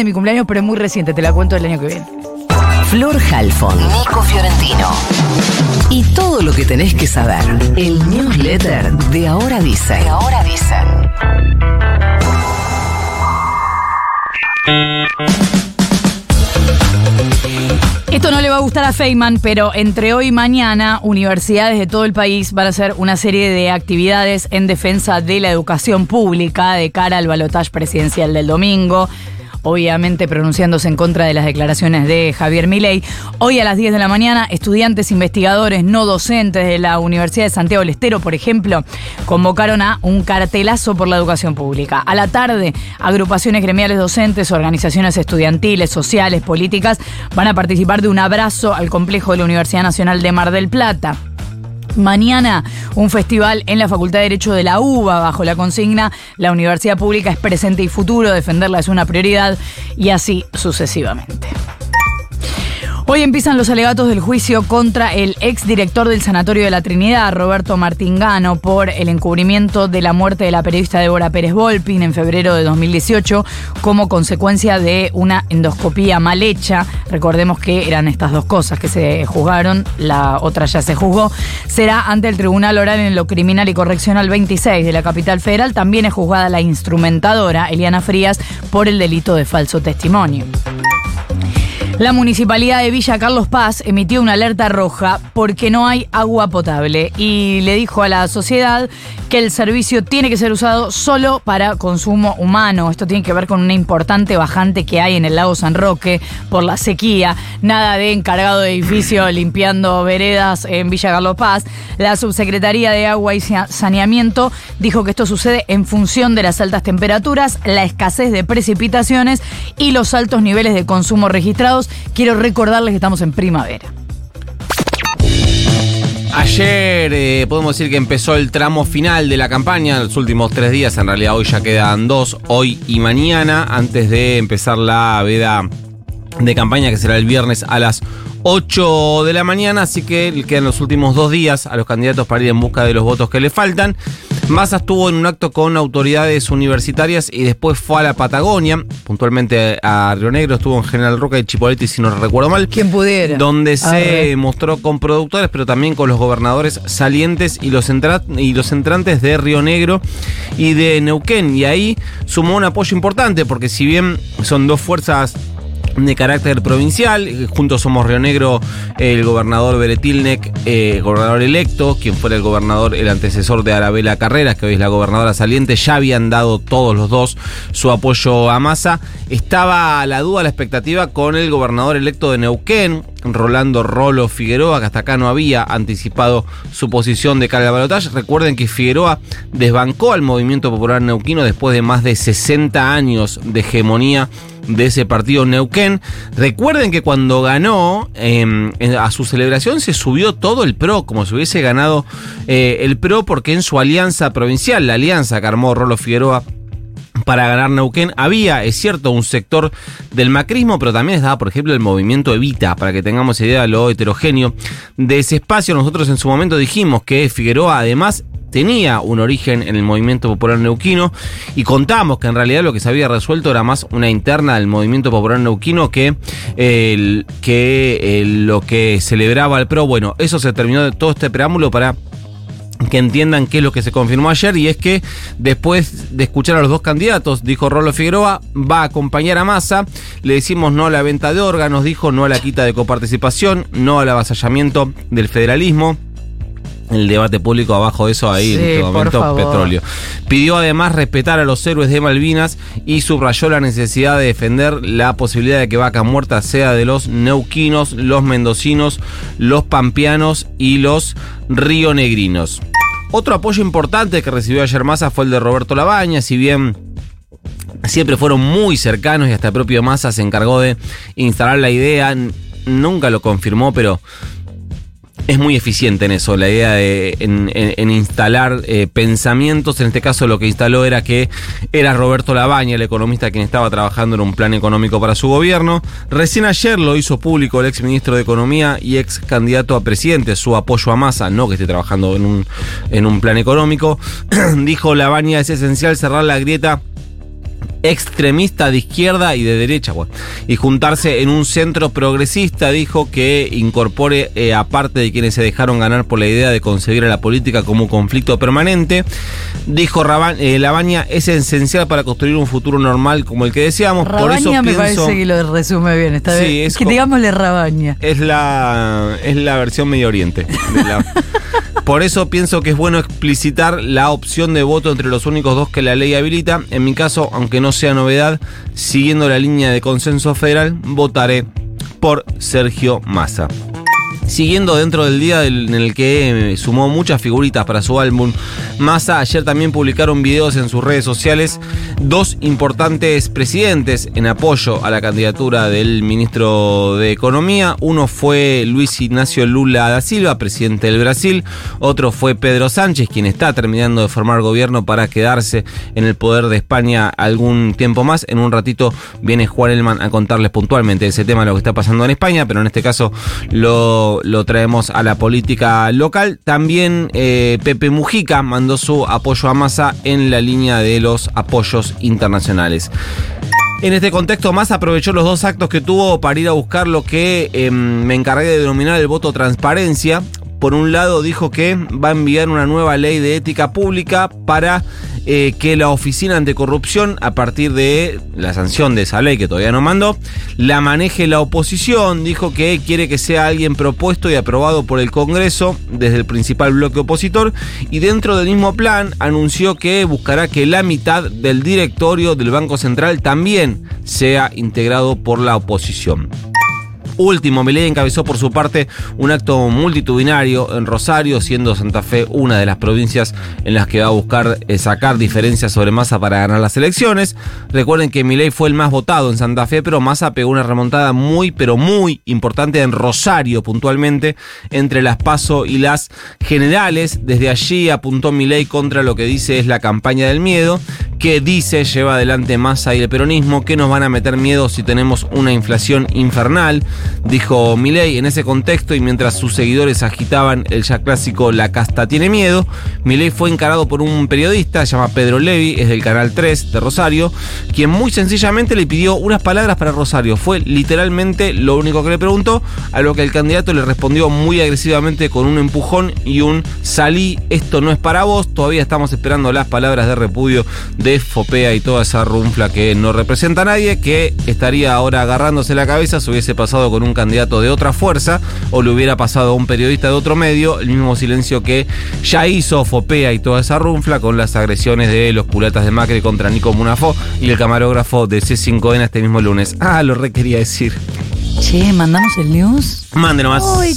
de mi cumpleaños, pero es muy reciente, te la cuento el año que viene. Flor Halfon, Nico Fiorentino. Y todo lo que tenés que saber. El newsletter de Ahora Dicen. De Ahora Dicen. Esto no le va a gustar a Feynman, pero entre hoy y mañana, universidades de todo el país van a hacer una serie de actividades en defensa de la educación pública de cara al balotaje presidencial del domingo obviamente pronunciándose en contra de las declaraciones de Javier Milei. Hoy a las 10 de la mañana, estudiantes investigadores no docentes de la Universidad de Santiago del Estero, por ejemplo, convocaron a un cartelazo por la educación pública. A la tarde, agrupaciones gremiales docentes, organizaciones estudiantiles, sociales, políticas van a participar de un abrazo al complejo de la Universidad Nacional de Mar del Plata. Mañana un festival en la Facultad de Derecho de la UBA bajo la consigna La universidad pública es presente y futuro, defenderla es una prioridad y así sucesivamente. Hoy empiezan los alegatos del juicio contra el exdirector del Sanatorio de la Trinidad, Roberto Martingano, por el encubrimiento de la muerte de la periodista Débora Pérez Volpin en febrero de 2018 como consecuencia de una endoscopía mal hecha. Recordemos que eran estas dos cosas que se juzgaron, la otra ya se juzgó. Será ante el Tribunal Oral en lo Criminal y Correccional 26 de la capital federal. También es juzgada la instrumentadora, Eliana Frías, por el delito de falso testimonio. La municipalidad de Villa Carlos Paz emitió una alerta roja porque no hay agua potable y le dijo a la sociedad que el servicio tiene que ser usado solo para consumo humano. Esto tiene que ver con una importante bajante que hay en el lago San Roque por la sequía. Nada de encargado de edificio limpiando veredas en Villa Carlos Paz. La subsecretaría de Agua y Saneamiento dijo que esto sucede en función de las altas temperaturas, la escasez de precipitaciones y los altos niveles de consumo registrados quiero recordarles que estamos en primavera. Ayer eh, podemos decir que empezó el tramo final de la campaña, los últimos tres días, en realidad hoy ya quedan dos, hoy y mañana, antes de empezar la veda de campaña que será el viernes a las 8 de la mañana, así que quedan los últimos dos días a los candidatos para ir en busca de los votos que le faltan. Massa estuvo en un acto con autoridades universitarias y después fue a la Patagonia, puntualmente a Río Negro, estuvo en General Roca y Chipoleti, si no recuerdo mal. Quien pudiera. Donde se mostró con productores, pero también con los gobernadores salientes y los, y los entrantes de Río Negro y de Neuquén. Y ahí sumó un apoyo importante, porque si bien son dos fuerzas de carácter provincial. Juntos somos Río Negro, el gobernador Beretilnek, eh, gobernador electo, quien fuera el gobernador, el antecesor de Arabela Carreras, que hoy es la gobernadora saliente, ya habían dado todos los dos su apoyo a Massa. Estaba la duda, la expectativa con el gobernador electo de Neuquén, Rolando Rolo Figueroa, que hasta acá no había anticipado su posición de cara al balotaje. Recuerden que Figueroa desbancó al movimiento popular neuquino después de más de 60 años de hegemonía de ese partido Neuquén. Recuerden que cuando ganó, em, a su celebración se subió todo el PRO, como si hubiese ganado eh, el PRO, porque en su alianza provincial, la alianza que armó Rolo Figueroa para ganar Neuquén. Había, es cierto, un sector del macrismo, pero también estaba, por ejemplo, el movimiento Evita, para que tengamos idea de lo heterogéneo de ese espacio. Nosotros en su momento dijimos que Figueroa además tenía un origen en el movimiento popular neuquino y contamos que en realidad lo que se había resuelto era más una interna del movimiento popular neuquino que, que lo que celebraba el PRO. Bueno, eso se terminó de todo este preámbulo para que entiendan qué es lo que se confirmó ayer y es que después de escuchar a los dos candidatos, dijo Rolo Figueroa, va a acompañar a Massa, le decimos no a la venta de órganos, dijo no a la quita de coparticipación, no al avasallamiento del federalismo, el debate público abajo de eso ahí en este momento petróleo. Pidió además respetar a los héroes de Malvinas y subrayó la necesidad de defender la posibilidad de que Vaca Muerta sea de los neuquinos, los mendocinos, los pampeanos y los rionegrinos. Otro apoyo importante que recibió ayer Massa fue el de Roberto Labaña, si bien siempre fueron muy cercanos y hasta el propio Massa se encargó de instalar la idea, nunca lo confirmó, pero es muy eficiente en eso, la idea de en, instalar eh, pensamientos. En este caso lo que instaló era que era Roberto Labaña, el economista quien estaba trabajando en un plan económico para su gobierno. Recién ayer lo hizo público el ex ministro de Economía y ex candidato a presidente, su apoyo a Massa, no que esté trabajando en un, en un plan económico. Dijo Labaña es esencial cerrar la grieta extremista de izquierda y de derecha, bueno, y juntarse en un centro progresista, dijo que incorpore, eh, aparte de quienes se dejaron ganar por la idea de concebir a la política como un conflicto permanente, dijo Raban, eh, Labaña es esencial para construir un futuro normal como el que deseamos. por eso Rabaña me pienso, parece que lo resume bien, está Sí, bien. es que digámosle Rabaña. es la, es la versión Medio Oriente. de la- Por eso pienso que es bueno explicitar la opción de voto entre los únicos dos que la ley habilita. En mi caso, aunque no sea novedad, siguiendo la línea de consenso federal, votaré por Sergio Massa. Siguiendo dentro del día en el que eh, sumó muchas figuritas para su álbum, Massa ayer también publicaron videos en sus redes sociales dos importantes presidentes en apoyo a la candidatura del ministro de Economía. Uno fue Luis Ignacio Lula da Silva, presidente del Brasil. Otro fue Pedro Sánchez, quien está terminando de formar gobierno para quedarse en el poder de España algún tiempo más. En un ratito viene Juan Elman a contarles puntualmente ese tema, lo que está pasando en España, pero en este caso lo, lo traemos a la política local. También eh, Pepe Mujica mandó su apoyo a Massa en la línea de los apoyos internacionales. En este contexto, Massa aprovechó los dos actos que tuvo para ir a buscar lo que eh, me encargué de denominar el voto transparencia. Por un lado, dijo que va a enviar una nueva ley de ética pública para eh, que la Oficina Anticorrupción, a partir de la sanción de esa ley que todavía no mandó, la maneje la oposición. Dijo que quiere que sea alguien propuesto y aprobado por el Congreso desde el principal bloque opositor. Y dentro del mismo plan, anunció que buscará que la mitad del directorio del Banco Central también sea integrado por la oposición. Último, Milei encabezó por su parte un acto multitudinario en Rosario, siendo Santa Fe una de las provincias en las que va a buscar eh, sacar diferencias sobre Massa para ganar las elecciones. Recuerden que Milei fue el más votado en Santa Fe, pero Massa pegó una remontada muy, pero muy importante en Rosario puntualmente, entre las PASO y las generales. Desde allí apuntó Milei contra lo que dice es la campaña del miedo, que dice lleva adelante Massa y el peronismo, que nos van a meter miedo si tenemos una inflación infernal dijo Milei en ese contexto y mientras sus seguidores agitaban el ya clásico La casta tiene miedo, Milei fue encarado por un periodista, se llama Pedro Levi, es del canal 3 de Rosario, quien muy sencillamente le pidió unas palabras para Rosario. Fue literalmente lo único que le preguntó, a lo que el candidato le respondió muy agresivamente con un empujón y un salí, esto no es para vos, todavía estamos esperando las palabras de repudio de Fopea y toda esa runfla que no representa a nadie, que estaría ahora agarrándose la cabeza si hubiese pasado con un candidato de otra fuerza o le hubiera pasado a un periodista de otro medio, el mismo silencio que ya hizo Fopea y toda esa runfla con las agresiones de los culatas de Macri contra Nico Munafó y el camarógrafo de C5N este mismo lunes. Ah, lo requería decir. Che, mandamos el news. Mande nomás. Uy,